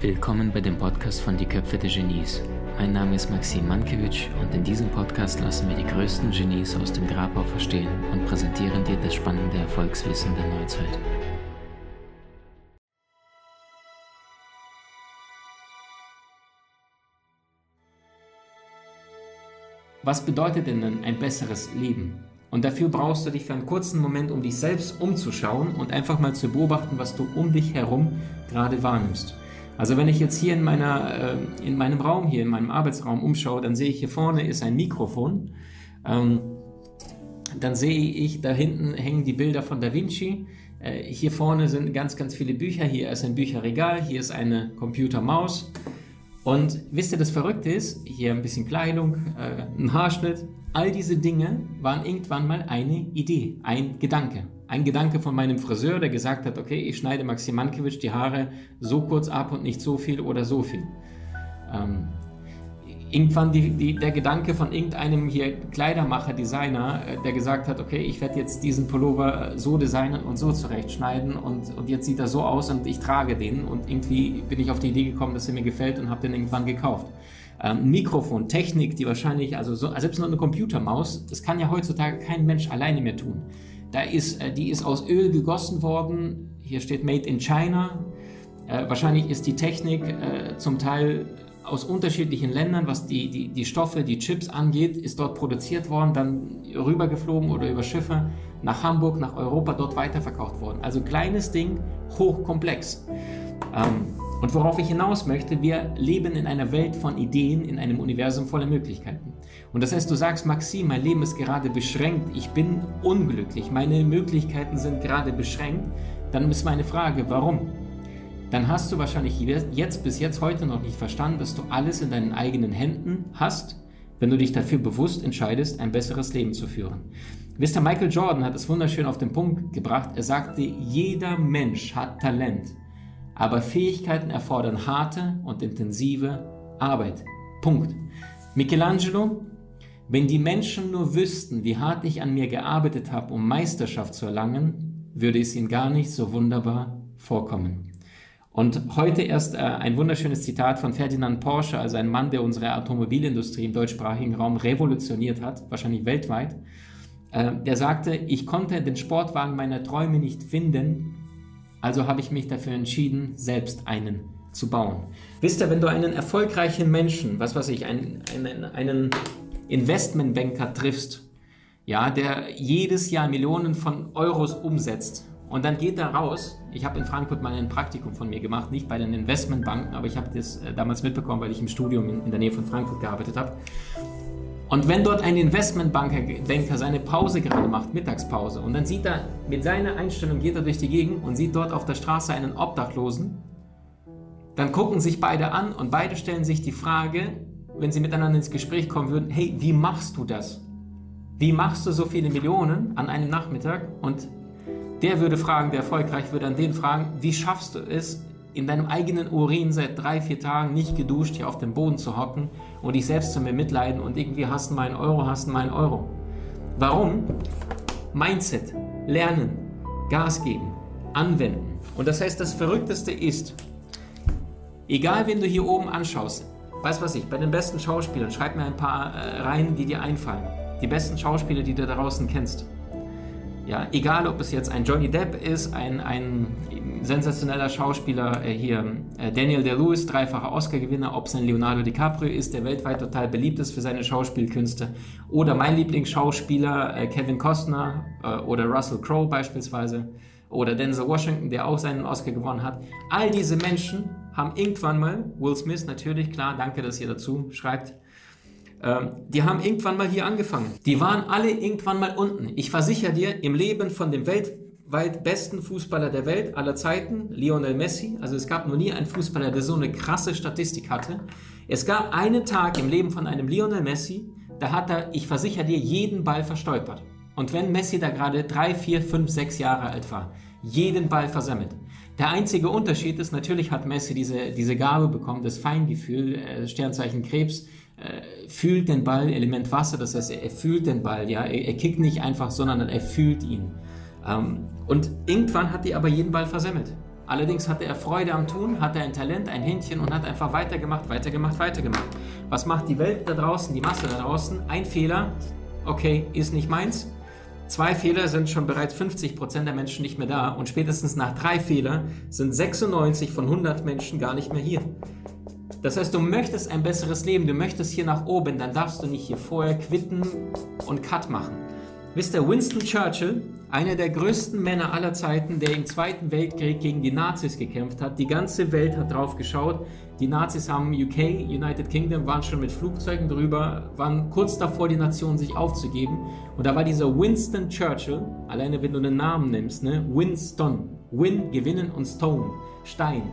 Willkommen bei dem Podcast von Die Köpfe der Genies. Mein Name ist Maxim Mankewitsch und in diesem Podcast lassen wir die größten Genies aus dem Grabau verstehen und präsentieren dir das spannende Erfolgswissen der Neuzeit. Was bedeutet denn ein besseres Leben? Und dafür brauchst du dich für einen kurzen Moment, um dich selbst umzuschauen und einfach mal zu beobachten, was du um dich herum gerade wahrnimmst. Also wenn ich jetzt hier in, meiner, äh, in meinem Raum, hier in meinem Arbeitsraum umschaue, dann sehe ich hier vorne ist ein Mikrofon. Ähm, dann sehe ich, da hinten hängen die Bilder von Da Vinci. Äh, hier vorne sind ganz, ganz viele Bücher. Hier ist ein Bücherregal, hier ist eine Computermaus. Und wisst ihr, das Verrückte ist, hier ein bisschen Kleidung, äh, ein Haarschnitt, all diese Dinge waren irgendwann mal eine Idee, ein Gedanke. Ein Gedanke von meinem Friseur, der gesagt hat, okay, ich schneide Maxim Mankiewicz die Haare so kurz ab und nicht so viel oder so viel. Ähm, irgendwann die, die, der Gedanke von irgendeinem hier Kleidermacher, Designer, äh, der gesagt hat, okay, ich werde jetzt diesen Pullover äh, so designen und so zurechtschneiden und, und jetzt sieht er so aus und ich trage den und irgendwie bin ich auf die Idee gekommen, dass er mir gefällt und habe den irgendwann gekauft. Ähm, Mikrofon, Technik, die wahrscheinlich, also so, selbst nur eine Computermaus, das kann ja heutzutage kein Mensch alleine mehr tun. Da ist, äh, die ist aus Öl gegossen worden. Hier steht Made in China. Äh, wahrscheinlich ist die Technik äh, zum Teil aus unterschiedlichen Ländern, was die, die, die Stoffe, die Chips angeht, ist dort produziert worden, dann rübergeflogen oder über Schiffe nach Hamburg, nach Europa, dort weiterverkauft worden. Also kleines Ding, hochkomplex. Ähm, und worauf ich hinaus möchte, wir leben in einer Welt von Ideen, in einem Universum voller Möglichkeiten. Und das heißt, du sagst, Maxim, mein Leben ist gerade beschränkt, ich bin unglücklich, meine Möglichkeiten sind gerade beschränkt, dann ist meine Frage, warum? Dann hast du wahrscheinlich jetzt bis jetzt heute noch nicht verstanden, dass du alles in deinen eigenen Händen hast, wenn du dich dafür bewusst entscheidest, ein besseres Leben zu führen. Ihr, Michael Jordan hat es wunderschön auf den Punkt gebracht. Er sagte, jeder Mensch hat Talent, aber Fähigkeiten erfordern harte und intensive Arbeit. Punkt. Michelangelo wenn die Menschen nur wüssten, wie hart ich an mir gearbeitet habe, um Meisterschaft zu erlangen, würde es ihnen gar nicht so wunderbar vorkommen. Und heute erst äh, ein wunderschönes Zitat von Ferdinand Porsche, also ein Mann, der unsere Automobilindustrie im deutschsprachigen Raum revolutioniert hat, wahrscheinlich weltweit. Äh, der sagte, ich konnte den Sportwagen meiner Träume nicht finden, also habe ich mich dafür entschieden, selbst einen zu bauen. Wisst ihr, wenn du einen erfolgreichen Menschen, was weiß ich, einen, einen, einen Investmentbanker triffst, ja, der jedes Jahr Millionen von Euros umsetzt und dann geht er raus. Ich habe in Frankfurt mal ein Praktikum von mir gemacht, nicht bei den Investmentbanken, aber ich habe das äh, damals mitbekommen, weil ich im Studium in, der Nähe von Frankfurt gearbeitet habe. Und wenn dort ein Investmentbanker seine Pause gerade macht, Mittagspause, und dann sieht er mit seiner Einstellung geht er durch die Gegend und sieht dort auf der Straße einen Obdachlosen, dann gucken sich beide an und beide stellen sich die Frage, wenn sie miteinander ins Gespräch kommen würden, hey, wie machst du das? Wie machst du so viele Millionen an einem Nachmittag? Und der würde fragen, der erfolgreich würde an den fragen, wie schaffst du es, in deinem eigenen Urin seit drei, vier Tagen nicht geduscht hier auf dem Boden zu hocken und dich selbst zu mir mitleiden und irgendwie hast du mal einen Euro, hast du mal einen Euro. Warum? Mindset, lernen, Gas geben, anwenden. Und das heißt, das Verrückteste ist, egal wen du hier oben anschaust, Weißt was ich, bei den besten Schauspielern, schreib mir ein paar äh, rein, die dir einfallen. Die besten Schauspieler, die du da draußen kennst. Ja, egal ob es jetzt ein Johnny Depp ist, ein, ein sensationeller Schauspieler äh, hier, äh, Daniel Day-Lewis, dreifacher Oscar-Gewinner, ob es ein Leonardo DiCaprio ist, der weltweit total beliebt ist für seine Schauspielkünste, oder mein Lieblingsschauspieler äh, Kevin Costner äh, oder Russell Crowe beispielsweise, oder Denzel Washington, der auch seinen Oscar gewonnen hat. All diese Menschen haben irgendwann mal, Will Smith natürlich, klar, danke, dass ihr dazu schreibt, ähm, die haben irgendwann mal hier angefangen. Die waren alle irgendwann mal unten. Ich versichere dir, im Leben von dem weltweit besten Fußballer der Welt aller Zeiten, Lionel Messi, also es gab noch nie einen Fußballer, der so eine krasse Statistik hatte. Es gab einen Tag im Leben von einem Lionel Messi, da hat er, ich versichere dir, jeden Ball verstolpert. Und wenn Messi da gerade drei, vier, fünf, sechs Jahre alt war, jeden Ball versammelt. Der einzige Unterschied ist, natürlich hat Messi diese, diese Gabe bekommen, das Feingefühl, äh, Sternzeichen Krebs, fühlt den Ball, Element Wasser, das heißt, er, er fühlt den Ball, ja, er, er kickt nicht einfach, sondern er fühlt ihn. Ähm, und irgendwann hat die aber jeden Ball versemmelt. Allerdings hatte er Freude am Tun, hatte ein Talent, ein Händchen und hat einfach weitergemacht, weitergemacht, weitergemacht. Was macht die Welt da draußen, die Masse da draußen? Ein Fehler, okay, ist nicht meins. Zwei Fehler sind schon bereits 50% der Menschen nicht mehr da und spätestens nach drei Fehlern sind 96 von 100 Menschen gar nicht mehr hier. Das heißt, du möchtest ein besseres Leben, du möchtest hier nach oben, dann darfst du nicht hier vorher quitten und Cut machen. Wisst ihr, Winston Churchill, einer der größten Männer aller Zeiten, der im Zweiten Weltkrieg gegen die Nazis gekämpft hat. Die ganze Welt hat drauf geschaut. Die Nazis haben UK, United Kingdom, waren schon mit Flugzeugen drüber, waren kurz davor, die Nation sich aufzugeben. Und da war dieser Winston Churchill, alleine wenn du den Namen nimmst, ne? Winston, Win, gewinnen und Stone, Stein.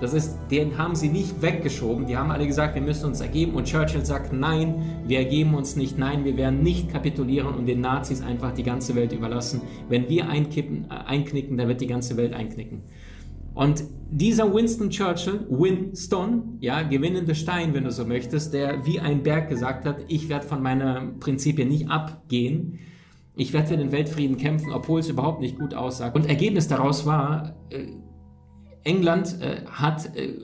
Das ist, den haben sie nicht weggeschoben. Die haben alle gesagt, wir müssen uns ergeben. Und Churchill sagt, nein, wir ergeben uns nicht. Nein, wir werden nicht kapitulieren und den Nazis einfach die ganze Welt überlassen. Wenn wir einkippen, äh, einknicken, dann wird die ganze Welt einknicken. Und dieser Winston Churchill, Winston, ja, gewinnende Stein, wenn du so möchtest, der wie ein Berg gesagt hat, ich werde von meiner Prinzipien nicht abgehen. Ich werde für den Weltfrieden kämpfen, obwohl es überhaupt nicht gut aussah. Und Ergebnis daraus war, äh, England äh, hat äh,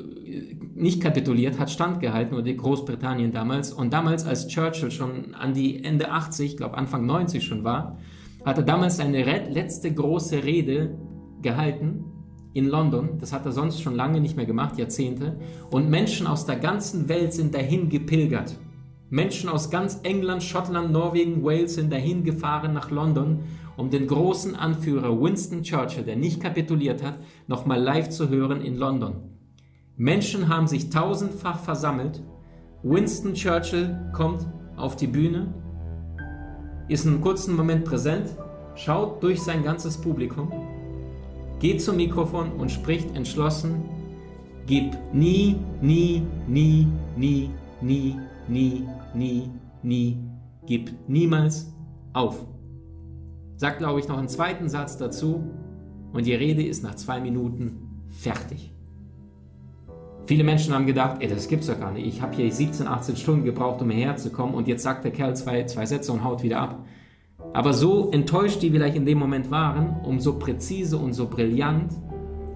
nicht kapituliert, hat standgehalten, oder Großbritannien damals. Und damals, als Churchill schon an die Ende 80, ich glaube Anfang 90 schon war, hat er damals seine letzte große Rede gehalten in London. Das hat er sonst schon lange nicht mehr gemacht, Jahrzehnte. Und Menschen aus der ganzen Welt sind dahin gepilgert. Menschen aus ganz England, Schottland, Norwegen, Wales sind dahin gefahren nach London um den großen Anführer Winston Churchill, der nicht kapituliert hat, nochmal live zu hören in London. Menschen haben sich tausendfach versammelt. Winston Churchill kommt auf die Bühne, ist einen kurzen Moment präsent, schaut durch sein ganzes Publikum, geht zum Mikrofon und spricht entschlossen, gib nie, nie, nie, nie, nie, nie, nie, nie, gib niemals auf sagt, glaube ich, noch einen zweiten Satz dazu und die Rede ist nach zwei Minuten fertig. Viele Menschen haben gedacht, ey, das gibt's doch gar nicht. Ich habe hier 17, 18 Stunden gebraucht, um hierher zu kommen und jetzt sagt der Kerl zwei, zwei Sätze und haut wieder ab. Aber so enttäuscht die vielleicht in dem Moment waren, umso präzise und so brillant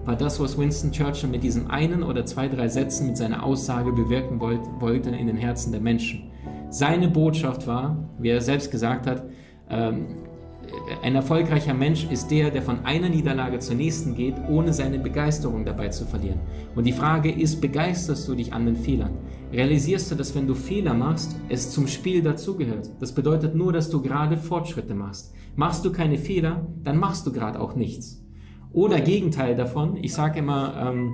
war das, was Winston Churchill mit diesem einen oder zwei, drei Sätzen mit seiner Aussage bewirken wollte in den Herzen der Menschen. Seine Botschaft war, wie er selbst gesagt hat, ähm, ein erfolgreicher Mensch ist der, der von einer Niederlage zur nächsten geht, ohne seine Begeisterung dabei zu verlieren. Und die Frage ist, begeisterst du dich an den Fehlern? Realisierst du, dass wenn du Fehler machst, es zum Spiel dazugehört? Das bedeutet nur, dass du gerade Fortschritte machst. Machst du keine Fehler, dann machst du gerade auch nichts. Oder Gegenteil davon, ich sage immer, ähm,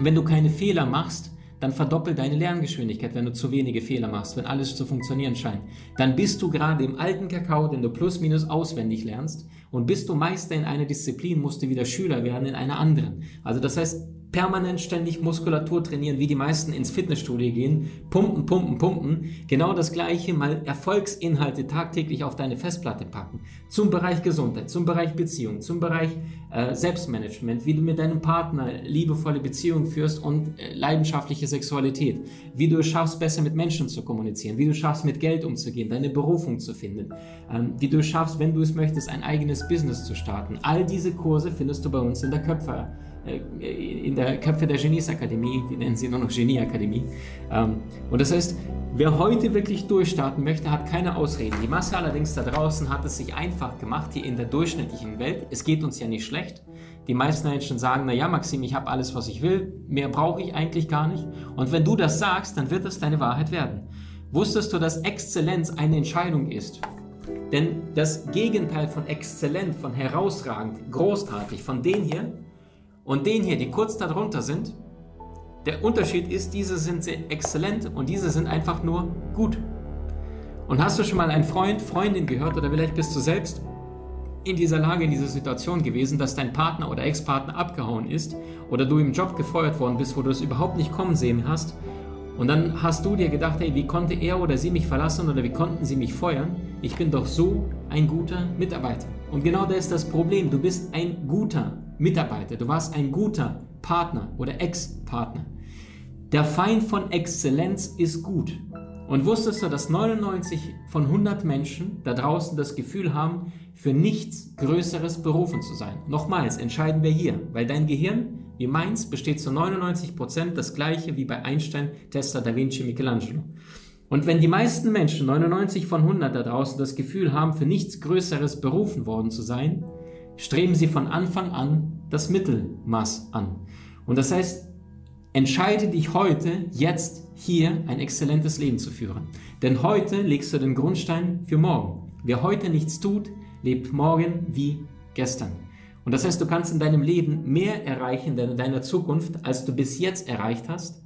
wenn du keine Fehler machst, dann verdoppel deine Lerngeschwindigkeit, wenn du zu wenige Fehler machst, wenn alles zu funktionieren scheint. Dann bist du gerade im alten Kakao, den du plus minus auswendig lernst und bist du Meister in einer Disziplin, musst du wieder Schüler werden in einer anderen. Also das heißt, permanent ständig Muskulatur trainieren, wie die meisten ins Fitnessstudio gehen, pumpen, pumpen, pumpen, genau das gleiche, mal Erfolgsinhalte tagtäglich auf deine Festplatte packen. Zum Bereich Gesundheit, zum Bereich Beziehung, zum Bereich äh, Selbstmanagement, wie du mit deinem Partner liebevolle Beziehungen führst und äh, leidenschaftliche Sexualität, wie du es schaffst, besser mit Menschen zu kommunizieren, wie du es schaffst, mit Geld umzugehen, deine Berufung zu finden, ähm, wie du es schaffst, wenn du es möchtest, ein eigenes Business zu starten. All diese Kurse findest du bei uns in der Köpfer in der Köpfe der Geniesakademie, wir nennen sie nur noch Genieakademie. Ähm, und das heißt, wer heute wirklich durchstarten möchte, hat keine Ausreden. Die Masse allerdings da draußen hat es sich einfach gemacht, hier in der durchschnittlichen Welt. Es geht uns ja nicht schlecht. Die meisten Menschen sagen, na ja, Maxim, ich habe alles, was ich will, mehr brauche ich eigentlich gar nicht. Und wenn du das sagst, dann wird es deine Wahrheit werden. Wusstest du, dass Exzellenz eine Entscheidung ist? Denn das Gegenteil von exzellent, von herausragend, großartig, von den hier, und den hier, die kurz darunter sind, der Unterschied ist, diese sind sehr exzellent und diese sind einfach nur gut. Und hast du schon mal einen Freund, Freundin gehört oder vielleicht bist du selbst in dieser Lage, in dieser Situation gewesen, dass dein Partner oder Ex-Partner abgehauen ist oder du im Job gefeuert worden bist, wo du es überhaupt nicht kommen sehen hast und dann hast du dir gedacht, hey, wie konnte er oder sie mich verlassen oder wie konnten sie mich feuern? Ich bin doch so ein guter Mitarbeiter. Und genau das ist das Problem. Du bist ein guter Mitarbeiter. Du warst ein guter Partner oder Ex-Partner. Der Feind von Exzellenz ist gut. Und wusstest du, dass 99 von 100 Menschen da draußen das Gefühl haben, für nichts Größeres berufen zu sein? Nochmals, entscheiden wir hier, weil dein Gehirn, wie meins, besteht zu 99 Prozent das gleiche wie bei Einstein, Tesla, Da Vinci, Michelangelo. Und wenn die meisten Menschen, 99 von 100 da draußen, das Gefühl haben, für nichts Größeres berufen worden zu sein, streben sie von Anfang an das Mittelmaß an. Und das heißt, entscheide dich heute, jetzt, hier ein exzellentes Leben zu führen. Denn heute legst du den Grundstein für morgen. Wer heute nichts tut, lebt morgen wie gestern. Und das heißt, du kannst in deinem Leben mehr erreichen in deiner Zukunft, als du bis jetzt erreicht hast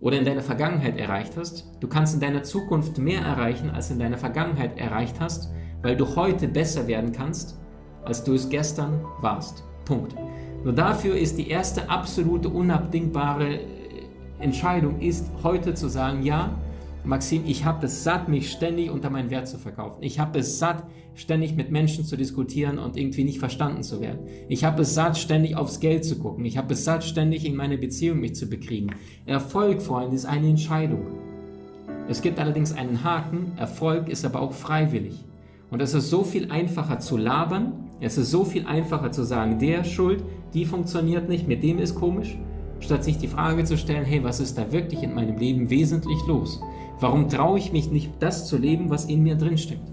oder in deiner Vergangenheit erreicht hast. Du kannst in deiner Zukunft mehr erreichen, als in deiner Vergangenheit erreicht hast, weil du heute besser werden kannst, als du es gestern warst. Punkt. Nur dafür ist die erste absolute unabdingbare äh, Entscheidung ist heute zu sagen, ja, Maxim, ich habe es satt, mich ständig unter meinen Wert zu verkaufen. Ich habe es satt, ständig mit Menschen zu diskutieren und irgendwie nicht verstanden zu werden. Ich habe es satt, ständig aufs Geld zu gucken. Ich habe es satt, ständig in meine Beziehung mich zu bekriegen. Erfolg, Freunde, ist eine Entscheidung. Es gibt allerdings einen Haken. Erfolg ist aber auch freiwillig. Und es ist so viel einfacher zu labern. Es ist so viel einfacher zu sagen, der schuld, die funktioniert nicht, mit dem ist komisch, statt sich die Frage zu stellen, hey, was ist da wirklich in meinem Leben wesentlich los? Warum traue ich mich nicht, das zu leben, was in mir drinsteckt?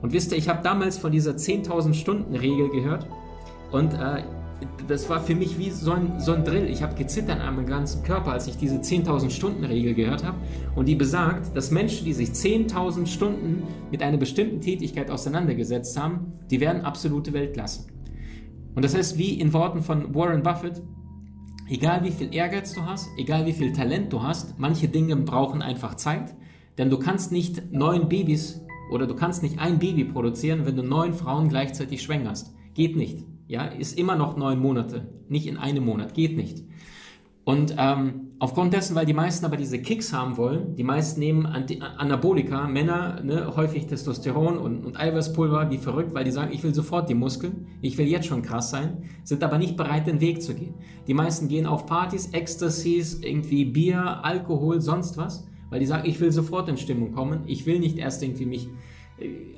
Und wisst ihr, ich habe damals von dieser 10.000 Stunden Regel gehört und äh, das war für mich wie so ein, so ein Drill. Ich habe gezittert an meinem ganzen Körper, als ich diese 10.000 Stunden Regel gehört habe. Und die besagt, dass Menschen, die sich 10.000 Stunden mit einer bestimmten Tätigkeit auseinandergesetzt haben, die werden absolute Weltklasse. Und das heißt, wie in Worten von Warren Buffett, egal wie viel Ehrgeiz du hast, egal wie viel Talent du hast, manche Dinge brauchen einfach Zeit. Denn du kannst nicht neun Babys oder du kannst nicht ein Baby produzieren, wenn du neun Frauen gleichzeitig schwängerst. Geht nicht. Ja, ist immer noch neun Monate, nicht in einem Monat. Geht nicht. Und ähm, aufgrund dessen, weil die meisten aber diese Kicks haben wollen, die meisten nehmen Anti Anabolika, Männer, ne, häufig Testosteron und, und Eiweißpulver, wie verrückt, weil die sagen, ich will sofort die Muskeln, ich will jetzt schon krass sein, sind aber nicht bereit, den Weg zu gehen. Die meisten gehen auf Partys, Ecstasies, irgendwie Bier, Alkohol, sonst was weil die sagen, ich will sofort in Stimmung kommen, ich will nicht erst irgendwie mich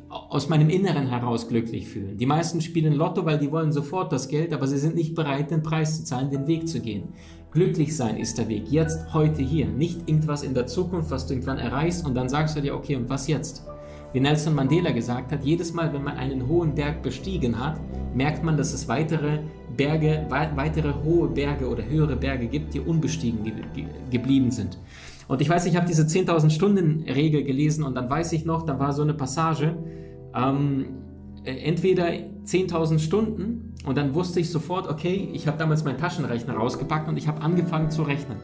aus meinem Inneren heraus glücklich fühlen. Die meisten spielen Lotto, weil die wollen sofort das Geld, aber sie sind nicht bereit, den Preis zu zahlen, den Weg zu gehen. Glücklich sein ist der Weg, jetzt, heute, hier. Nicht irgendwas in der Zukunft, was du irgendwann erreichst und dann sagst du dir, okay, und was jetzt? Wie Nelson Mandela gesagt hat, jedes Mal, wenn man einen hohen Berg bestiegen hat, merkt man, dass es weitere Berge, weitere hohe Berge oder höhere Berge gibt, die unbestiegen geblieben sind. Und ich weiß, ich habe diese 10.000 Stunden Regel gelesen und dann weiß ich noch, da war so eine Passage, ähm, äh, entweder 10.000 Stunden und dann wusste ich sofort, okay, ich habe damals meinen Taschenrechner rausgepackt und ich habe angefangen zu rechnen.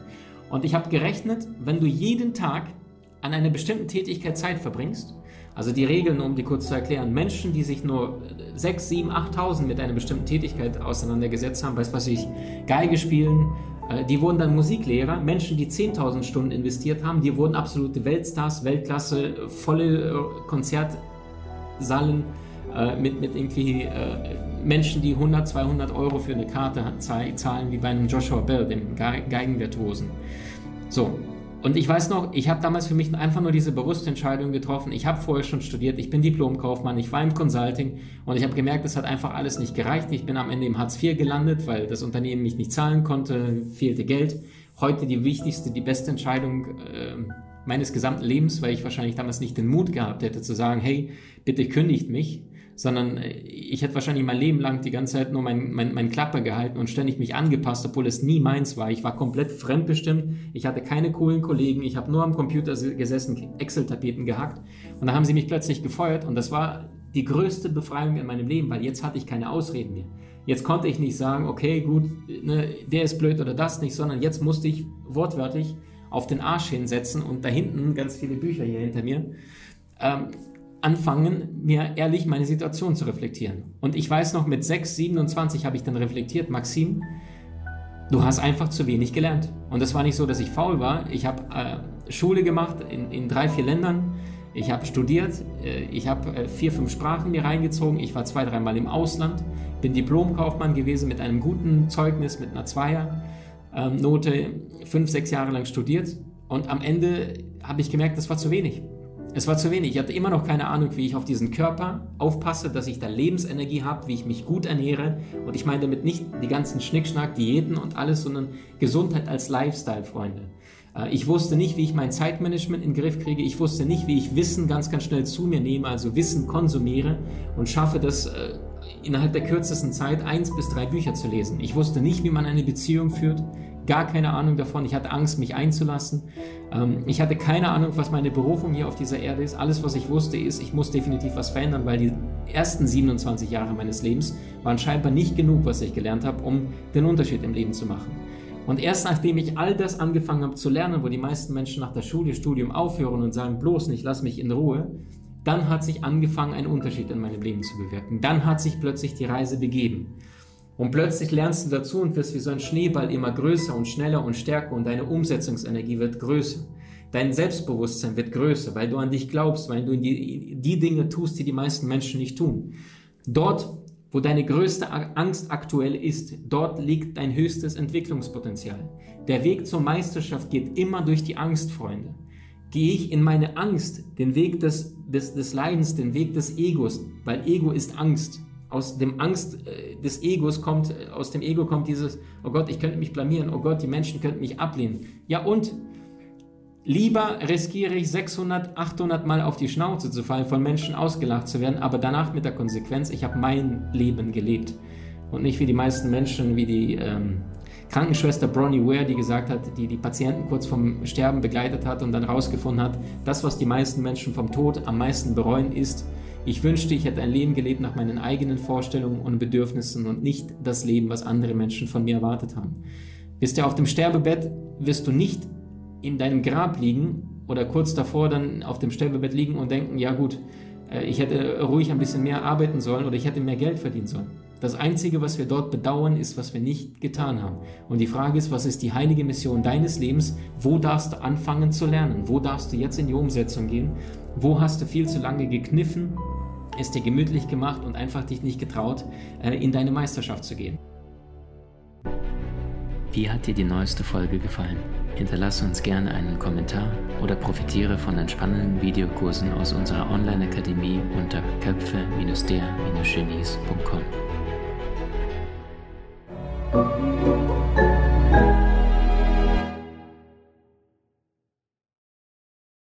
Und ich habe gerechnet, wenn du jeden Tag an einer bestimmten Tätigkeit Zeit verbringst, also die Regeln, um die kurz zu erklären, Menschen, die sich nur 6, 7, 8.000 mit einer bestimmten Tätigkeit auseinandergesetzt haben, weiß was ich, Geige spielen, die wurden dann Musiklehrer, Menschen, die 10.000 Stunden investiert haben, die wurden absolute Weltstars, Weltklasse, volle äh, Konzertsallen äh, mit, mit irgendwie Menschen, die 100, 200 Euro für eine Karte zahlen, wie bei einem Joshua Bell, dem Geigenvirtuosen. So, und ich weiß noch, ich habe damals für mich einfach nur diese bewusste Entscheidung getroffen. Ich habe vorher schon studiert, ich bin Diplomkaufmann, ich war im Consulting und ich habe gemerkt, es hat einfach alles nicht gereicht. Ich bin am Ende im Hartz IV gelandet, weil das Unternehmen mich nicht zahlen konnte, fehlte Geld. Heute die wichtigste, die beste Entscheidung äh, meines gesamten Lebens, weil ich wahrscheinlich damals nicht den Mut gehabt hätte zu sagen, hey, bitte kündigt mich sondern äh, ich hätte wahrscheinlich mein Leben lang die ganze Zeit nur mein, mein, mein Klappe gehalten und ständig mich angepasst, obwohl es nie meins war. Ich war komplett fremdbestimmt, ich hatte keine coolen Kollegen, ich habe nur am Computer gesessen, Excel-Tapeten gehackt und da haben sie mich plötzlich gefeuert und das war die größte Befreiung in meinem Leben, weil jetzt hatte ich keine Ausreden mehr. Jetzt konnte ich nicht sagen, okay, gut, ne, der ist blöd oder das nicht, sondern jetzt musste ich wortwörtlich auf den Arsch hinsetzen und da hinten ganz viele Bücher hier hinter mir. Ähm, anfangen, mir ehrlich meine Situation zu reflektieren. Und ich weiß noch, mit 6, 27 habe ich dann reflektiert, Maxim, du hast einfach zu wenig gelernt. Und das war nicht so, dass ich faul war. Ich habe äh, Schule gemacht in, in drei, vier Ländern. Ich habe studiert, äh, ich habe äh, vier, fünf Sprachen mir reingezogen. Ich war zwei, dreimal im Ausland, bin Diplomkaufmann gewesen mit einem guten Zeugnis, mit einer Zweier-Note, fünf, sechs Jahre lang studiert Und am Ende habe ich gemerkt, das war zu wenig. Es war zu wenig. Ich hatte immer noch keine Ahnung, wie ich auf diesen Körper aufpasse, dass ich da Lebensenergie habe, wie ich mich gut ernähre. Und ich meine damit nicht die ganzen Schnickschnack, Diäten und alles, sondern Gesundheit als Lifestyle, Freunde. Äh, ich wusste nicht, wie ich mein Zeitmanagement in den Griff kriege. Ich wusste nicht, wie ich Wissen ganz, ganz schnell zu mir nehme, also Wissen konsumiere und schaffe das äh, innerhalb der kürzesten Zeit eins bis drei Bücher zu lesen. Ich wusste nicht, wie man eine Beziehung führt gar keine Ahnung davon. Ich hatte Angst, mich einzulassen. Ähm, ich hatte keine Ahnung, was meine Berufung hier auf dieser Erde ist. Alles, was ich wusste, ist, ich muss definitiv was verändern, weil die ersten 27 Jahre meines Lebens waren scheinbar nicht genug, was ich gelernt habe, um den Unterschied im Leben zu machen. Und erst nachdem ich all das angefangen habe zu lernen, wo die meisten Menschen nach der Schule, Studium aufhören und sagen, bloß nicht, lass mich in Ruhe, dann hat sich angefangen, einen Unterschied in meinem Leben zu bewirken. Dann hat sich plötzlich die Reise begeben. Und plötzlich lernst du dazu und wirst wie so ein Schneeball immer größer und schneller und stärker und deine Umsetzungsenergie wird größer. Dein Selbstbewusstsein wird größer, weil du an dich glaubst, weil du die, die Dinge tust, die die meisten Menschen nicht tun. Dort, wo deine größte Angst aktuell ist, dort liegt dein höchstes Entwicklungspotenzial. Der Weg zur Meisterschaft geht immer durch die Angst, Freunde. Gehe ich in meine Angst, den Weg des, des, des Leidens, den Weg des Egos, weil Ego ist Angst aus dem Angst äh, des Egos kommt, äh, aus dem Ego kommt dieses, oh Gott, ich könnte mich blamieren, oh Gott, die Menschen könnten mich ablehnen. Ja und? Lieber riskiere ich 600, 800 Mal auf die Schnauze zu fallen, von Menschen ausgelacht zu werden, aber danach mit der Konsequenz, ich habe mein Leben gelebt. Und nicht wie die meisten Menschen, wie die ähm, Krankenschwester Bronnie Ware, die gesagt hat, die die Patienten kurz vom Sterben begleitet hat und dann herausgefunden hat, das, was die meisten Menschen vom Tod am meisten bereuen, ist, ich wünschte, ich hätte ein Leben gelebt nach meinen eigenen Vorstellungen und Bedürfnissen und nicht das Leben, was andere Menschen von mir erwartet haben. Bist du auf dem Sterbebett, wirst du nicht in deinem Grab liegen oder kurz davor dann auf dem Sterbebett liegen und denken, ja gut, äh, ich hätte ruhig ein bisschen mehr arbeiten sollen oder ich hätte mehr Geld verdienen sollen. Das Einzige, was wir dort bedauern, ist, was wir nicht getan haben. Und die Frage ist, was ist die heilige Mission deines Lebens? Wo darfst du anfangen zu lernen? Wo darfst du jetzt in die Umsetzung gehen? Wo hast du viel zu lange gekniffen es dir gemütlich gemacht und einfach dich nicht getraut, äh, in deine Meisterschaft zu gehen. Wie hat dir die neueste Folge gefallen? Hinterlasse uns gerne einen Kommentar oder profitiere von entspannenden Videokursen aus unserer Online-Akademie unter köpfe-der-genies.com.